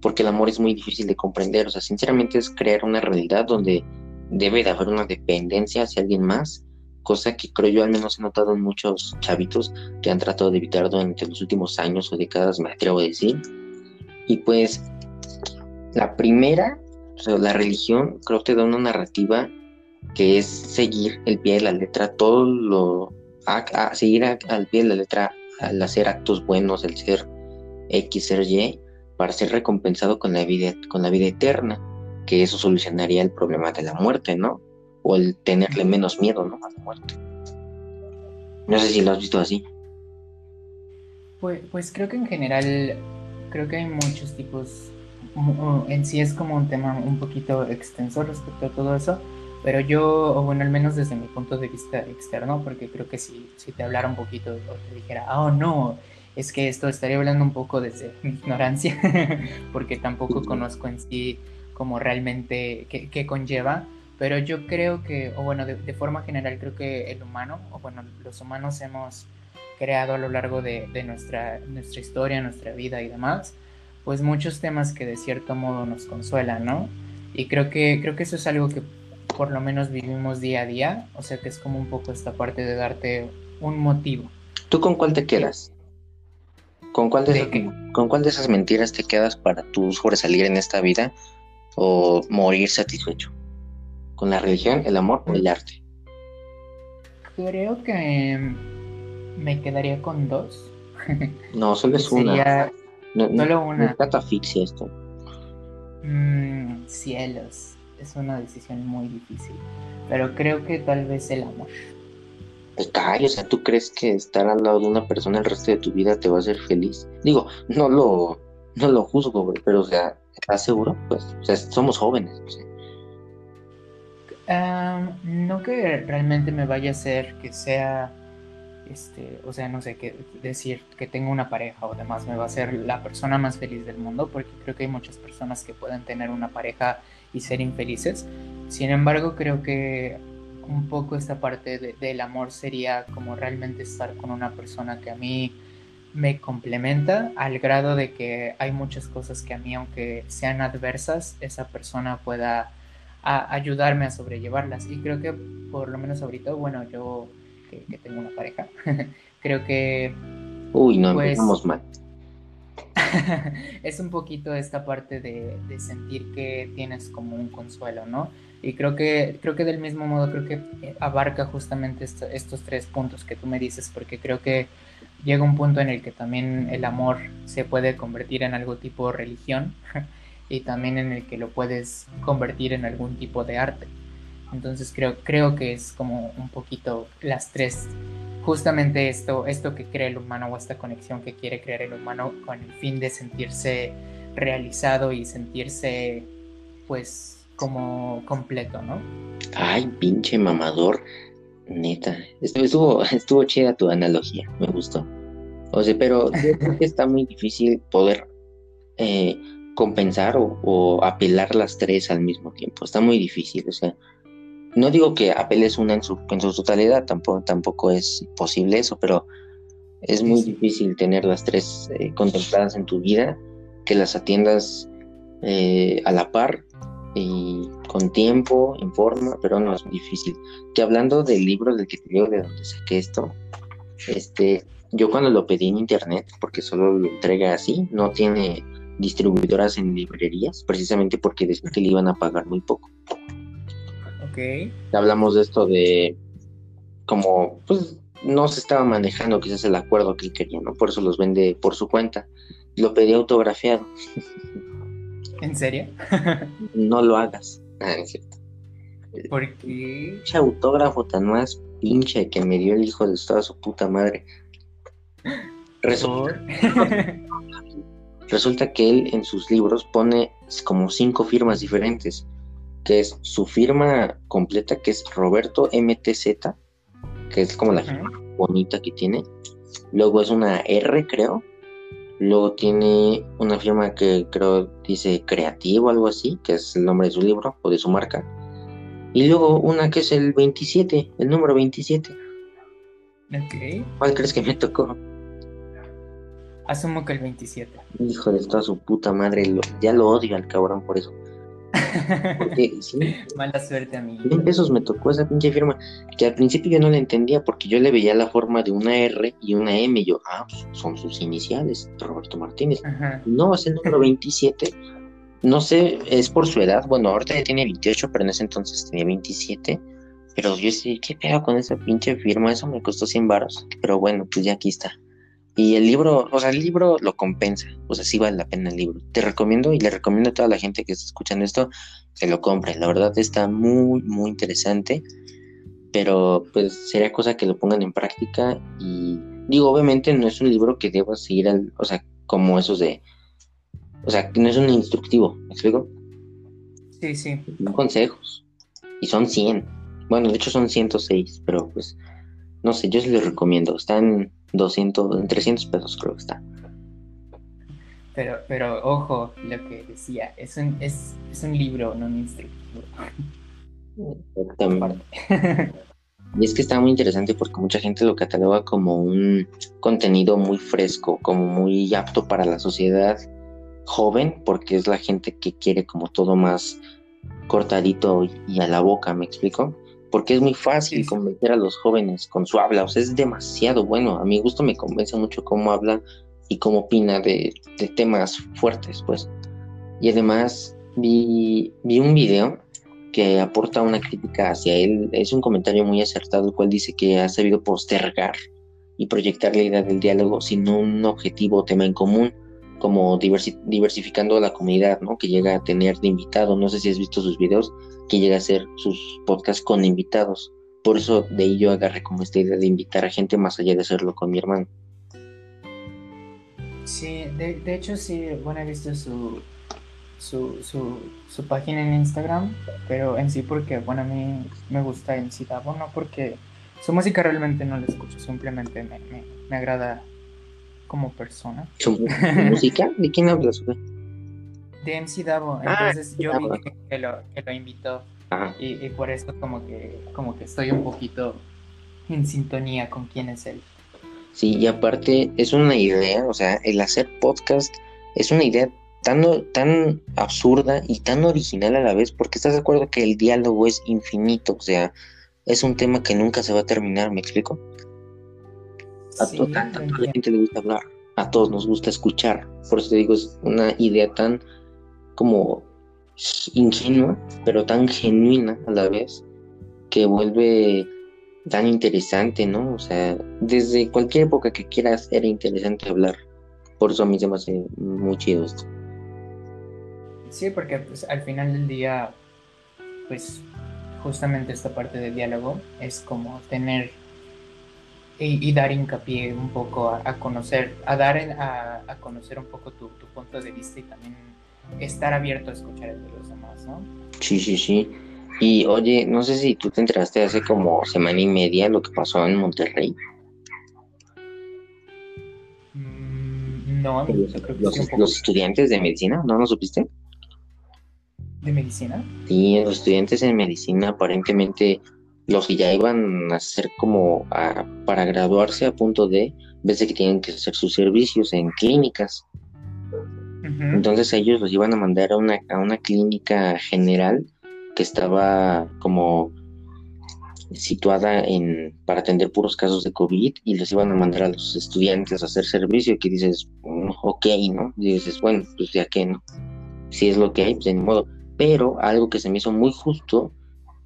porque el amor es muy difícil de comprender. O sea, sinceramente es crear una realidad donde debe de haber una dependencia hacia alguien más, cosa que creo yo al menos he notado en muchos chavitos que han tratado de evitar durante los últimos años o décadas, me atrevo a decir. Y pues la primera, o sea, la religión creo que te da una narrativa que es seguir el pie de la letra, todo lo, a, seguir al pie de la letra al hacer actos buenos, el ser X, ser Y, para ser recompensado con la vida, con la vida eterna, que eso solucionaría el problema de la muerte, ¿no? O el tenerle menos miedo, ¿no? A la muerte. No sé si lo has visto así. Pues, pues creo que en general, creo que hay muchos tipos, en sí es como un tema un poquito extenso respecto a todo eso, pero yo, o bueno, al menos desde mi punto de vista externo, porque creo que si, si te hablara un poquito o te dijera, oh no, es que esto estaría hablando un poco desde mi ignorancia, porque tampoco conozco en sí como realmente qué, conlleva, pero yo creo que, o bueno, de, forma general creo que el humano, o bueno, los humanos hemos creado a lo largo de, de, nuestra, nuestra historia, nuestra vida y demás, pues muchos temas que de cierto modo nos consuelan, ¿no? Y creo que, creo que eso es algo que por lo menos vivimos día a día, o sea que es como un poco esta parte de darte un motivo. ¿Tú con cuál te quedas? ¿Con cuál de, ¿con cuál de esas mentiras te quedas para tú sobresalir en esta vida o morir satisfecho? ¿Con la religión, el amor o el arte? Creo que me quedaría con dos. No, solo es una. solo una. catafixia esto. Mm, cielos es una decisión muy difícil, pero creo que tal vez el amor. Pues o sea, ¿tú crees que estar al lado de una persona el resto de tu vida te va a hacer feliz? Digo, no lo, no lo juzgo, pero o sea, ¿estás seguro? Pues, o sea, somos jóvenes. no que realmente me vaya a hacer que sea este, o sea, no sé qué decir que tengo una pareja o demás me va a hacer la persona más feliz del mundo, porque creo que hay muchas personas que pueden tener una pareja y ser infelices. Sin embargo, creo que un poco esta parte del amor sería como realmente estar con una persona que a mí me complementa al grado de que hay muchas cosas que a mí, aunque sean adversas, esa persona pueda ayudarme a sobrellevarlas. Y creo que por lo menos ahorita, bueno, yo que, tengo una pareja. Creo que... Uy, no pues, empezamos mal. es un poquito esta parte de, sentir que tienes como un consuelo, ¿no? Y creo que, creo que del mismo modo, creo que abarca justamente estos tres puntos que tú me dices, porque creo que llega un punto en el que también el amor se puede convertir en algo tipo religión y también en el que lo puedes convertir en algún tipo de arte. Entonces creo, creo que es como un poquito las tres, justamente esto, esto que crea el humano o esta conexión que quiere crear el humano con el fin de sentirse realizado y sentirse pues como completo, ¿no? Ay, pinche mamador, neta. Estuvo, estuvo chida tu analogía, me gustó. O sea, pero creo que está muy difícil poder eh, compensar o, o, apelar las tres al mismo tiempo. Está muy difícil, o sea, no digo que apeles una en su, en su totalidad, tampoco, tampoco es posible eso, pero es muy difícil tener las tres eh, contempladas en tu vida, que las atiendas eh, a la par y con tiempo, en forma, pero no es difícil. Que hablando del libro del que te digo de donde saqué esto, este, yo cuando lo pedí en internet, porque solo lo entrega así, no tiene distribuidoras en librerías, precisamente porque decían que le iban a pagar muy poco. Hablamos de esto de como, pues, no se estaba manejando quizás el acuerdo que él quería, ¿no? Por eso los vende por su cuenta. lo pedí autografiado. ¿En serio? no lo hagas. Ah, es cierto. ¿Por qué? Pinche autógrafo tan más pinche que me dio el hijo de toda su puta madre. Resulta, resulta que él en sus libros pone como cinco firmas diferentes, que es su firma completa, que es Roberto MTZ, que es como la firma bonita que tiene. Luego es una R, creo. Luego tiene una firma que creo dice creativo, algo así, que es el nombre de su libro o de su marca. Y luego una que es el 27, el número 27. Ok. ¿Cuál crees que me tocó? Asumo que el 27. Hijo de toda su puta madre, ya lo odio al cabrón por eso. Porque, sí, Mala suerte, amigo. 100 pesos me tocó esa pinche firma, que al principio yo no la entendía porque yo le veía la forma de una R y una M y yo, ah, pues son sus iniciales, Roberto Martínez. Ajá. No, es el número 27. No sé, es por su edad. Bueno, ahorita ya tiene 28, pero en ese entonces tenía 27. Pero yo sí, ¿qué pedo con esa pinche firma? Eso me costó 100 baros. Pero bueno, pues ya aquí está. Y el libro, o sea, el libro lo compensa. O sea, sí vale la pena el libro. Te recomiendo y le recomiendo a toda la gente que está escuchando esto que lo compre. La verdad está muy, muy interesante. Pero pues sería cosa que lo pongan en práctica. Y digo, obviamente no es un libro que debas seguir al, o sea, como esos de o sea, no es un instructivo, ¿me explico? Sí, sí. Son consejos. Y son 100. Bueno, de hecho son 106, pero pues, no sé, yo se los recomiendo. Están 200, en 300 pesos creo que está. Pero, pero ojo, lo que decía, es un, es, es un libro, no un instructivo. Exactamente. Y es que está muy interesante porque mucha gente lo cataloga como un contenido muy fresco, como muy apto para la sociedad joven, porque es la gente que quiere como todo más cortadito y a la boca, ¿me explico? Porque es muy fácil convencer a los jóvenes con su habla, o sea, es demasiado bueno. A mi gusto me convence mucho cómo habla y cómo opina de, de temas fuertes, pues. Y además vi, vi un video que aporta una crítica hacia él. Es un comentario muy acertado, el cual dice que ha sabido postergar y proyectar la idea del diálogo sin un objetivo o tema en común, como diversi- diversificando la comunidad, ¿no? Que llega a tener de invitado. No sé si has visto sus videos, que llega a hacer sus podcasts con invitados. Por eso de ahí yo agarré como esta idea de invitar a gente más allá de hacerlo con mi hermano. Sí, de, de hecho sí, bueno, he visto su, su, su, su página en Instagram, pero en sí porque, bueno, a mí me gusta en sí Davo, no porque su música realmente no la escucho, simplemente me, me, me agrada como persona. ¿Su música? ¿De quién hablas? De MC Davo, Ah, entonces yo vi Davo. que, que lo, que lo invitó y, y por eso como que, como que estoy un poquito en sintonía con quién es él. Sí, y aparte es una idea, o sea, el hacer podcast es una idea tan, tan absurda y tan original a la vez, porque estás de acuerdo que el diálogo es infinito, o sea, es un tema que nunca se va a terminar, ¿me explico? A, Sí, to- a- toda la gente le gusta hablar, a todos nos gusta escuchar, por eso te digo, es una idea tan como ingenua, pero tan genuina a la vez, que vuelve tan interesante, ¿no? O sea, desde cualquier época que quieras era interesante hablar. Por eso a mí se me hace muy chido esto. Sí, porque pues, al final del día, pues justamente esta parte del diálogo es como tener y, y dar hincapié un poco a, a conocer, a dar a, a conocer un poco tu, tu punto de vista y también estar abierto a escuchar el de los demás, ¿no? Sí, sí, sí. Y oye, no sé si tú te enteraste hace como semana y media lo que pasó en Monterrey. Mm, no, Los, los estudiantes de medicina, ¿no lo supiste? de medicina. Sí, los estudiantes en medicina aparentemente los que ya iban a hacer como a- para graduarse a punto de, ves de que tienen que hacer sus servicios en clínicas. Entonces ellos los iban a mandar a una, a una clínica general que estaba como situada en, para atender puros casos de COVID y los iban a mandar a los estudiantes a hacer servicio que dices, "Mm, ok, ¿no? Y dices, bueno, pues ya que no. Si es lo que hay, pues de modo. Pero algo que se me hizo muy justo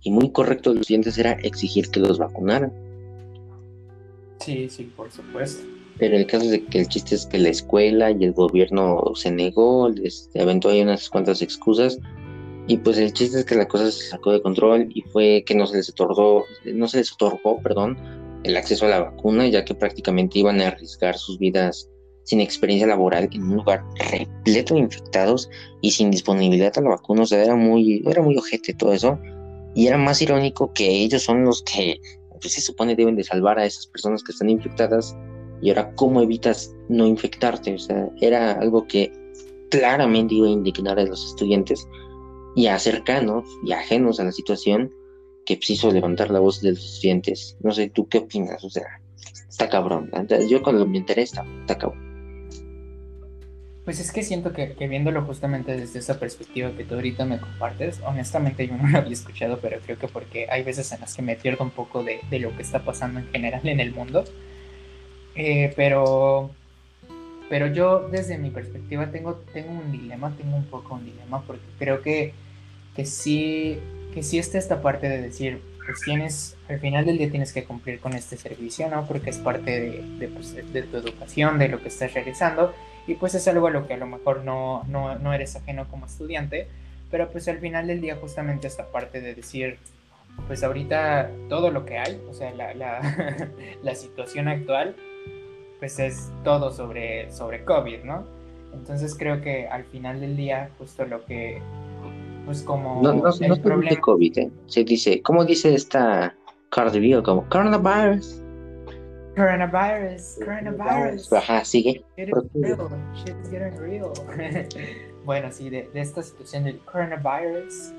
y muy correcto de los estudiantes era exigir que los vacunaran. Sí, sí, por supuesto. Pero el caso es de que el chiste es que la escuela y el gobierno se negó, les aventó ahí unas cuantas excusas. Y pues el chiste es que la cosa se sacó de control y fue que no se les otorgó, no se les otorgó, perdón, el acceso a la vacuna, ya que prácticamente iban a arriesgar sus vidas sin experiencia laboral en un lugar repleto de infectados y sin disponibilidad a la vacuna. O sea, era muy, era muy ojete todo eso. Y era más irónico que ellos son los que pues, se supone deben de salvar a esas personas que están infectadas. Y ahora, ¿cómo evitas no infectarte? O sea, era algo que claramente iba a indignar a los estudiantes y a cercanos y ajenos a la situación que pues, hizo levantar la voz de los estudiantes. No sé, ¿tú qué opinas? O sea, está cabrón. Yo cuando me enteré, está, está cabrón. Pues es que siento que, viéndolo justamente desde esa perspectiva que tú ahorita me compartes, honestamente yo no lo había escuchado, pero creo que porque hay veces en las que me pierdo un poco de, lo que está pasando en general en el mundo. Eh, pero, pero yo desde mi perspectiva tengo, tengo un dilema, tengo un poco un dilema, porque creo que, que, sí, que sí está esta parte de decir, pues tienes, al final del día tienes que cumplir con este servicio, ¿no? Porque es parte de, de, pues, de tu educación, de lo que estás realizando y pues es algo a lo que a lo mejor no, no, no eres ajeno como estudiante, pero pues al final del día justamente esta parte de decir, pues ahorita todo lo que hay, o sea, la, la, la situación actual, pues es todo sobre, sobre COVID, ¿no? Entonces creo que al final del día, justo lo que, pues como... No, no, el no problema... se dice COVID, ¿eh? se dice, ¿cómo dice esta Cardi Como coronavirus. Coronavirus, coronavirus. Ajá, sigue. getting real. bueno, sí, de, esta situación del coronavirus.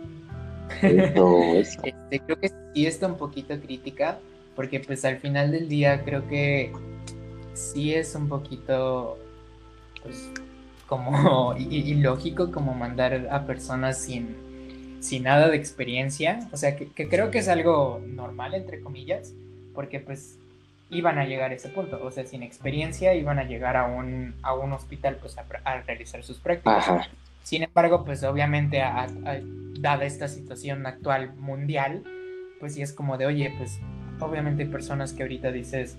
este, creo que sí está un poquito crítica, porque pues al final del día creo que sí es un poquito, pues, como ilógico como mandar a personas sin, sin nada de experiencia. O sea, que, que creo que es algo normal, entre comillas, porque pues iban a llegar a ese punto, o sea, sin experiencia iban a llegar a un, a un hospital pues a, realizar sus prácticas. Sin embargo, pues obviamente dada esta situación actual mundial, pues sí es como de, oye, pues obviamente hay personas que ahorita dices,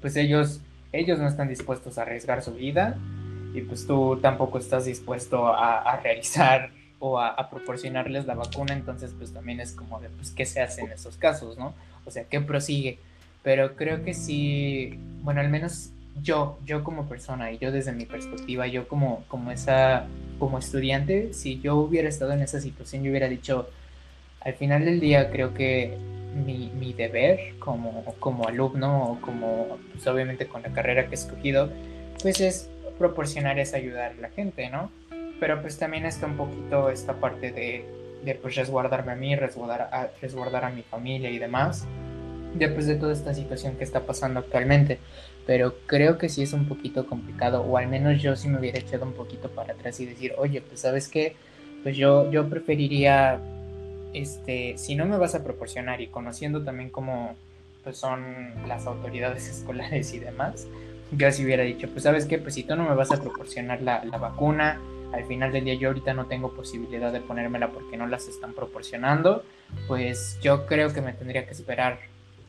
pues ellos, ellos no están dispuestos a arriesgar su vida y pues tú tampoco estás dispuesto a, realizar o a, a, proporcionarles la vacuna, entonces pues también es como de, pues, ¿qué se hace en esos casos, no? O sea, ¿qué prosigue? Pero creo que sí, bueno, al menos yo, yo como persona y yo desde mi perspectiva, yo como, como esa, como estudiante, si yo hubiera estado en esa situación, yo hubiera dicho, al final del día creo que mi, mi deber como, como alumno o como, pues obviamente con la carrera que he escogido, pues es proporcionar esa ayuda a la gente, ¿no? Pero pues también está un poquito esta parte de, de pues resguardarme a mí, resguardar resguardar a mi familia y demás después de toda esta situación que está pasando actualmente. Pero creo que sí es un poquito complicado, o al menos yo sí me hubiera echado un poquito para atrás y decir, oye, pues sabes qué, pues yo, yo preferiría, este, si no me vas a proporcionar y conociendo también cómo pues son las autoridades escolares y demás, yo así hubiera dicho, pues sabes qué, pues si tú no me vas a proporcionar la, la vacuna, al final del día yo ahorita no tengo posibilidad de ponérmela porque no las están proporcionando, pues yo creo que me tendría que esperar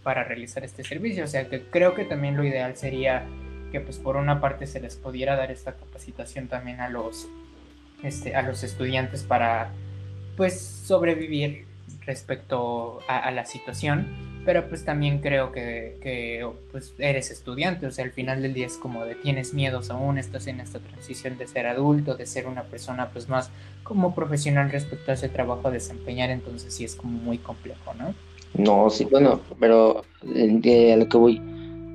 para realizar este servicio. O sea que creo que también lo ideal sería que pues por una parte se les pudiera dar esta capacitación también a los, este, a los estudiantes para pues sobrevivir respecto a, la situación, pero pues también creo que, que, pues eres estudiante, o sea, al final del día es como de tienes miedos aún, estás en esta transición de ser adulto, de ser una persona pues más como profesional respecto a ese trabajo a desempeñar, entonces sí es como muy complejo, ¿no? No, sí, bueno, pero a lo que voy,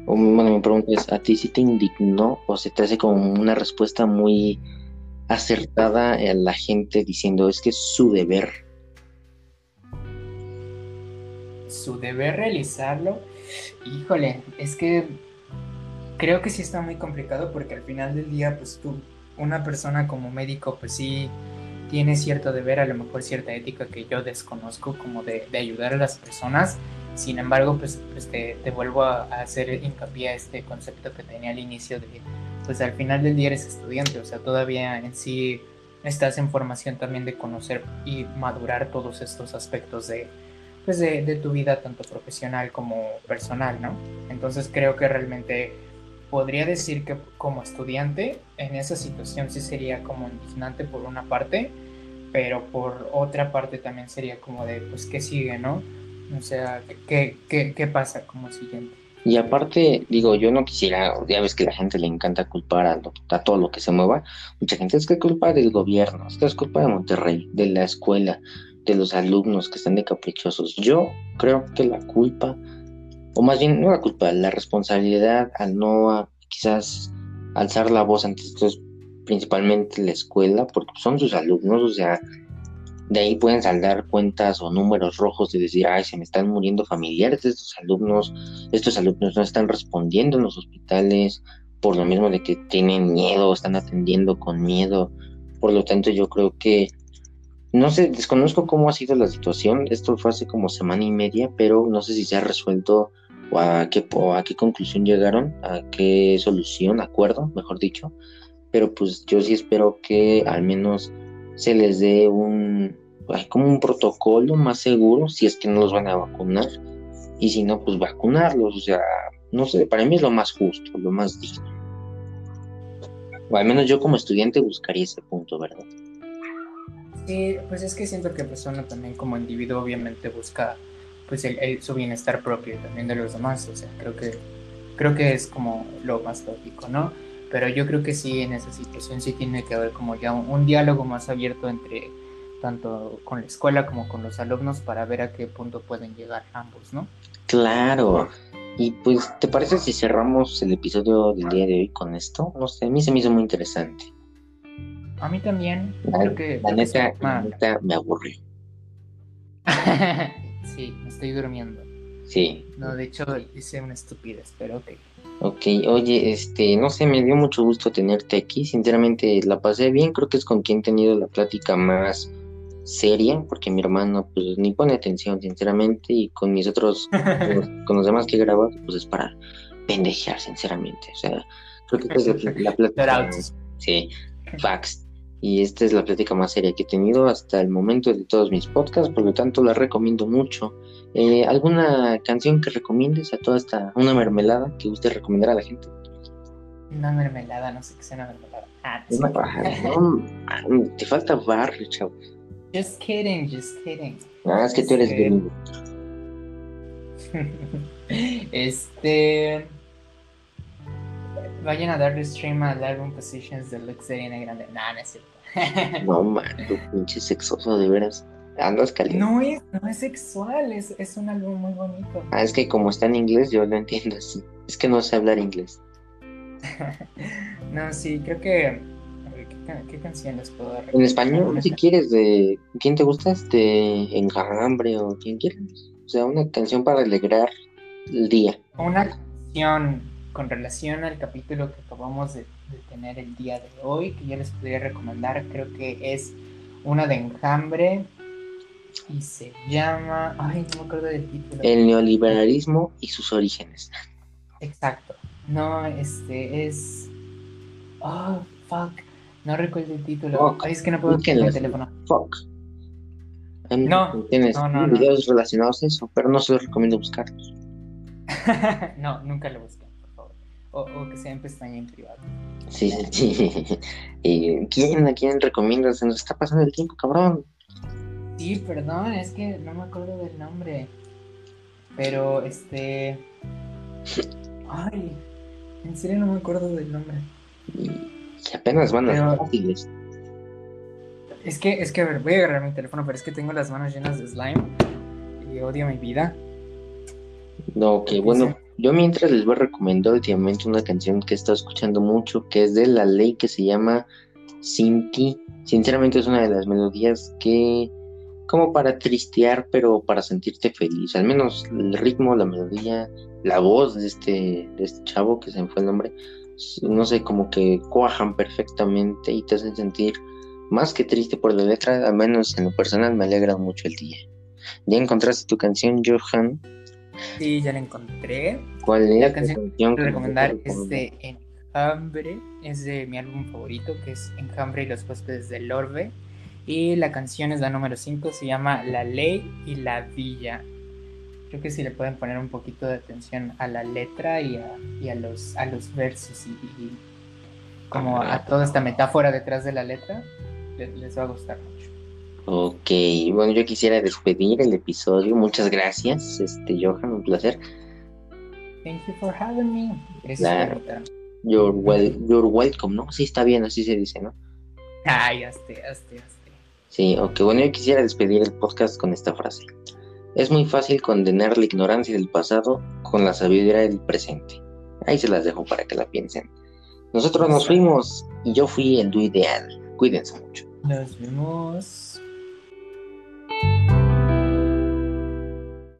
bueno, mi pregunta ¿a ti sí te indignó o se te hace como una respuesta muy acertada a la gente diciendo es que es su deber? Su deber realizarlo, híjole, es que creo que sí está muy complicado porque al final del día, pues tú, una persona como médico, pues sí tiene cierto deber, a lo mejor cierta ética que yo desconozco como de, ayudar a las personas. Sin embargo, pues, pues te, vuelvo a, hacer hincapié a este concepto que tenía al inicio de, pues al final del día eres estudiante, o sea, todavía en sí estás en formación también de conocer y madurar todos estos aspectos de, pues de, de tu vida, tanto profesional como personal, ¿no? Entonces creo que realmente podría decir que como estudiante en esa situación sí sería como indignante por una parte, pero por otra parte también sería como de, pues, ¿qué sigue, no? O sea, ¿qué, qué, qué pasa como siguiente? Y aparte, digo, yo no quisiera, ya ves que a la gente le encanta culpar a, todo lo que se mueva. Mucha gente es que culpa del gobierno, es que es culpa de Monterrey, de la escuela, de los alumnos que están de caprichosos. Yo creo que la culpa, o más bien no la culpa, la responsabilidad al no quizás alzar la voz ante estos, principalmente la escuela, porque son sus alumnos, o sea, de ahí pueden saldar cuentas o números rojos de decir, ay, se me están muriendo familiares de estos alumnos, estos alumnos no están respondiendo en los hospitales, por lo mismo de que tienen miedo, están atendiendo con miedo. Por lo tanto, yo creo que, no sé, desconozco cómo ha sido la situación, esto fue hace como semana y media, pero no sé si se ha resuelto o a qué, o a qué conclusión llegaron, a qué solución, acuerdo, mejor dicho. Pero pues yo sí espero que al menos se les dé un, como un protocolo más seguro si es que no los van a vacunar y si no, pues vacunarlos, o sea, no sé, para mí es lo más justo, lo más digno. O al menos yo como estudiante buscaría ese punto, ¿verdad? Sí, pues es que siento que persona también como individuo obviamente busca pues el, su bienestar propio y también de los demás, o sea, creo que creo que es como lo más lógico, ¿no? pero yo creo que sí, en esa situación sí tiene que haber como ya un, diálogo más abierto entre tanto con la escuela como con los alumnos para ver a qué punto pueden llegar ambos, ¿no? Claro. Y pues, ¿te parece si cerramos el episodio del día de hoy con esto? No sé, a mí se me hizo muy interesante. A mí también. La, creo que, la, neta, la neta me aburrió. sí, me estoy durmiendo. Sí. No, de hecho hice una estupidez, pero ok. Ok, oye, este, no sé, me dio mucho gusto tenerte aquí. Sinceramente la pasé bien. Creo que es con quien he tenido la plática más seria, porque mi hermano, pues ni pone atención, sinceramente, y con mis otros, con, los, demás que he grabado, pues es para pendejear, sinceramente. O sea, creo que esta es la, plática. sí, facts. Y esta es la plática más seria que he tenido hasta el momento de todos mis podcasts, por lo tanto la recomiendo mucho. Eh, ¿Alguna canción que recomiendes a toda esta, una mermelada que guste recomendar a la gente? Una mermelada, no sé qué sea una mermelada. Ah, no, te falta barrio, chavo. Just kidding, just kidding. Ah, es que tú eres bien. este. Vayan a darle stream al álbum Positions de Lux Grande. Nah, no es cierto. no, man, tu pinche sexoso, de veras. Andas caliente. No es, no es sexual, es, es un álbum muy bonito. Ah, es que como está en inglés, yo lo entiendo así. Es que no sé hablar inglés. no, sí, creo que. ¿qué, qué canción les puedo dar? En español, si quieres, de. ¿Quién te gusta? De Enjambre o quien quieras. O sea, una canción para alegrar el día. Una canción con relación al capítulo que acabamos de, de tener el día de hoy, que yo les podría recomendar, creo que es una de Enjambre y se llama. Ay, no me acuerdo del título. El neoliberalismo y sus orígenes. Exacto. No, este es. Oh, fuck. No recuerdo el título. Ay, es que no puedo buscar el teléfono. Fuck. No, tienes no, no, videos relacionados a eso, pero no se los recomiendo buscarlos. no, nunca lo favor. O, o, que sea en pestaña en privado. Sí, sí, sí. ¿Y quién, ¿A quién recomiendas? Se nos está pasando el tiempo, cabrón. Sí, perdón, es que no me acuerdo del nombre. Pero este. Ay, en serio no me acuerdo del nombre. Y apenas van a fáciles. Es que, es que, a ver, voy a agarrar mi teléfono, pero es que tengo las manos llenas de slime y odio mi vida. No, que bueno, yo mientras les voy a recomendar últimamente una canción que he estado escuchando mucho, que es de La Ley, que se llama Sinti. Sinceramente es una de las melodías que como para tristear, pero para sentirte feliz. Al menos el ritmo, la melodía, la voz de este, de este chavo, que se me fue el nombre, no sé, como que cuajan perfectamente y te hacen sentir más que triste por la letra, al menos en lo personal me alegra mucho el día. ¿Ya encontraste tu canción, Johan? Sí, ya la encontré. ¿Cuál es la canción que quiero recomendar? Es de Enjambre, es de mi álbum favorito, que es Enjambre y los huéspedes del Orbe y la canción es la número 5, se llama La Ley y la Villa. Creo que si le pueden poner un poquito de atención a la letra y a, y a los, a los versos y, como a toda esta metáfora detrás de la letra, les, va a gustar. Ok, bueno, yo quisiera despedir el episodio. Muchas gracias, este Johan, un placer. Thank you for having me. Gracias You're, welcome, ¿no? Sí, está bien, así se dice, ¿no? Ay, hazte, hazte, hazte. Sí, ok, bueno, yo quisiera despedir el podcast con esta frase. Es muy fácil condenar la ignorancia del pasado con la sabiduría del presente. Ahí se las dejo para que la piensen. Nosotros nos fuimos y yo fui el ideal. Cuídense mucho. Nos vemos. Bye.